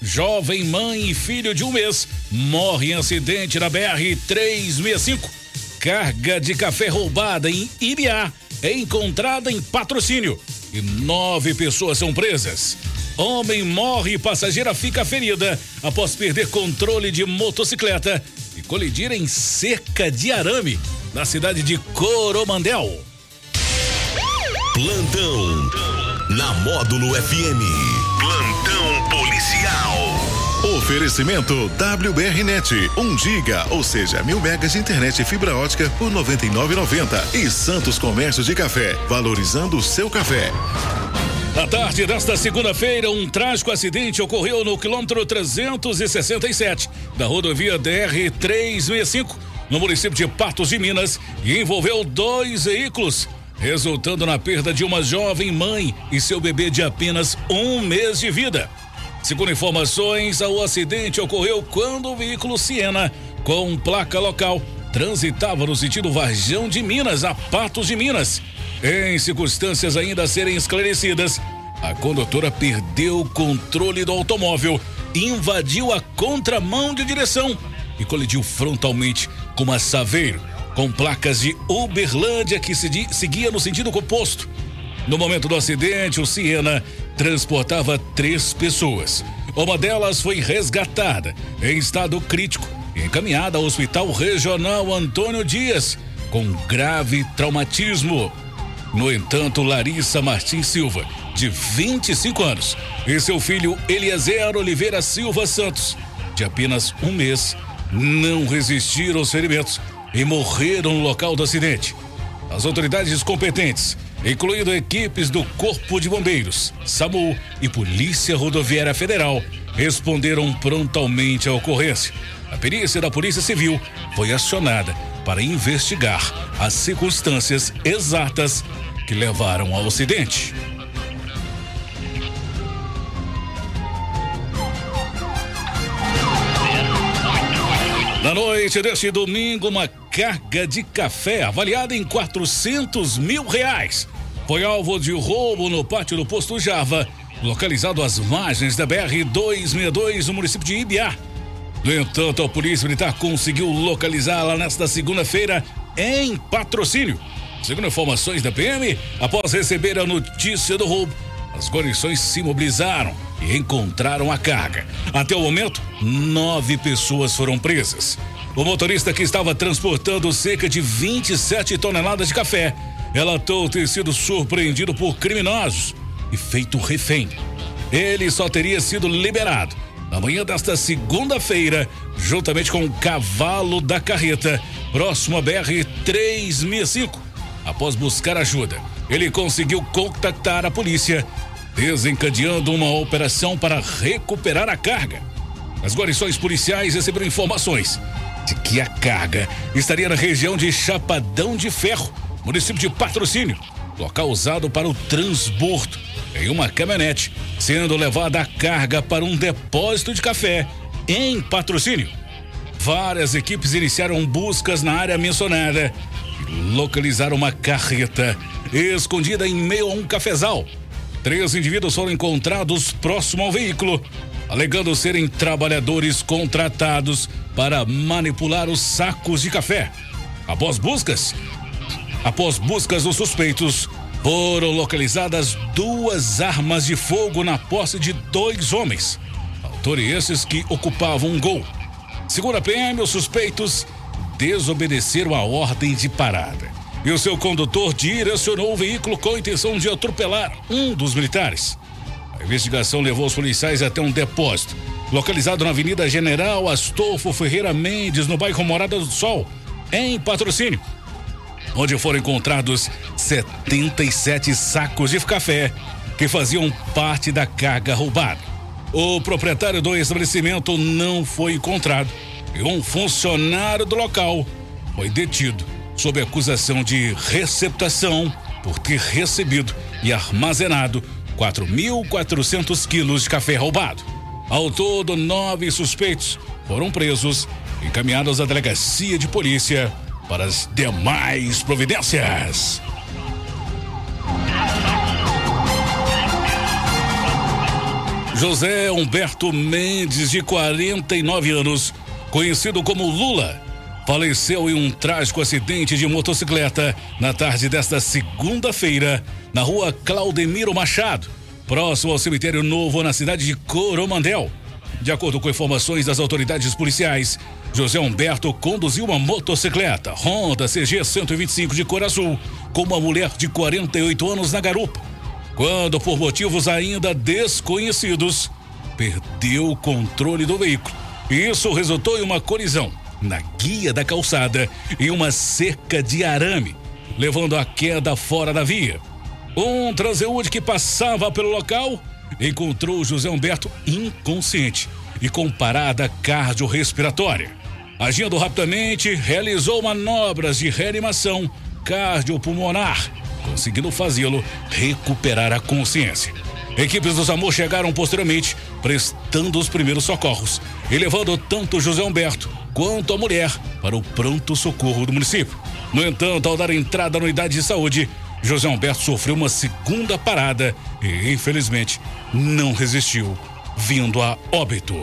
Jovem mãe e filho de um mês morre em acidente na BR 365. Carga de café roubada em Ibiá é encontrada em patrocínio e nove pessoas são presas. Homem morre e passageira fica ferida após perder controle de motocicleta e colidir em cerca de arame na cidade de Coromandel. Plantão na Módulo FM. Oferecimento WBRnet, 1 giga, ou seja, mil megas de internet e fibra ótica por 99,90 e Santos Comércio de Café, valorizando o seu café. Na tarde desta segunda-feira, um trágico acidente ocorreu no quilômetro 367 da rodovia DR 365, no município de Patos de Minas, e envolveu dois veículos, resultando na perda de uma jovem mãe e seu bebê de apenas um mês de vida. Segundo informações, o acidente ocorreu quando o veículo Siena, com placa local, transitava no sentido Varjão de Minas a Patos de Minas. Em circunstâncias ainda a serem esclarecidas, a condutora perdeu o controle do automóvel, invadiu a contramão de direção e colidiu frontalmente com uma Saveiro, com placas de Uberlândia que se seguia no sentido oposto. No momento do acidente, o Siena transportava três pessoas. Uma delas foi resgatada em estado crítico e encaminhada ao Hospital Regional Antônio Dias com grave traumatismo. No entanto, Larissa Martins Silva, de 25 anos, e seu filho Eliezer Oliveira Silva Santos, de apenas um mês, não resistiram aos ferimentos e morreram no local do acidente. As autoridades competentes, incluindo equipes do Corpo de Bombeiros, SAMU e Polícia Rodoviária Federal, responderam prontamente à ocorrência. A perícia da Polícia Civil foi acionada para investigar as circunstâncias exatas que levaram ao acidente. Noite deste domingo, uma carga de café avaliada em 400 mil reais foi alvo de roubo no pátio do posto Java, localizado às margens da BR 262 no município de Ibiá. No entanto, a Polícia Militar conseguiu localizá-la nesta segunda-feira em patrocínio. Segundo informações da PM, após receber a notícia do roubo, as guarnições se mobilizaram e encontraram a carga. Até o momento, nove pessoas foram presas. O motorista que estava transportando cerca de 27 toneladas de café relatou ter sido surpreendido por criminosos e feito refém. Ele só teria sido liberado na manhã desta segunda-feira, juntamente com o cavalo da carreta, próximo à BR 365. Após buscar ajuda, ele conseguiu contactar a polícia, desencadeando uma operação para recuperar a carga. As guarnições policiais receberam informações de que a carga estaria na região de Chapadão de Ferro, município de Patrocínio, local usado para o transbordo em uma caminhonete, sendo levada a carga para um depósito de café em patrocínio. Várias equipes iniciaram buscas na área mencionada e localizaram uma carreta escondida em meio a um cafezal. Três indivíduos foram encontrados próximo ao veículo, alegando serem trabalhadores contratados para manipular os sacos de café. Após buscas, após buscas dos suspeitos, foram localizadas duas armas de fogo na posse de dois homens, autores que ocupavam um gol. Segundo a PM, os suspeitos desobedeceram a ordem de parada e o seu condutor direcionou o veículo com a intenção de atropelar um dos militares. A investigação levou os policiais até um depósito, localizado na Avenida General Astolfo Ferreira Mendes, no bairro Morada do Sol, em patrocínio onde foram encontrados 77 sacos de café que faziam parte da carga roubada. O proprietário do estabelecimento não foi encontrado e um funcionário do local foi detido sob acusação de receptação por ter recebido e armazenado 4.400 quilos de café roubado. Ao todo, nove suspeitos foram presos e encaminhados à delegacia de polícia para as demais providências. José Humberto Mendes, de 49 anos, conhecido como Lula, faleceu em um trágico acidente de motocicleta na tarde desta segunda-feira, na rua Claudemiro Machado, próximo ao cemitério novo na cidade de Coromandel. De acordo com informações das autoridades policiais, José Humberto conduziu uma motocicleta Honda CG 125 de cor azul com uma mulher de 48 anos na garupa. Quando, por motivos ainda desconhecidos, perdeu o controle do veículo. Isso resultou em uma colisão na guia da calçada e uma cerca de arame, levando a queda fora da via. Um transeúde que passava pelo local encontrou José Humberto inconsciente e com parada cardiorrespiratória. Agindo rapidamente, realizou manobras de reanimação cardiopulmonar, conseguindo fazê-lo recuperar a consciência. Equipes do SAMU chegaram posteriormente, prestando os primeiros socorros e levando tanto José Humberto quanto a mulher para o pronto-socorro do município. No entanto, ao dar entrada na unidade de saúde, José Humberto sofreu uma segunda parada e, infelizmente, não resistiu, vindo a óbito.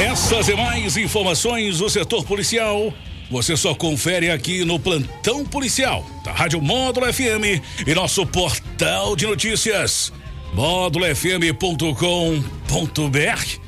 Essas e mais informações do setor policial você só confere aqui no Plantão Policial da Rádio Módulo FM e nosso portal de notícias módulofm.com.br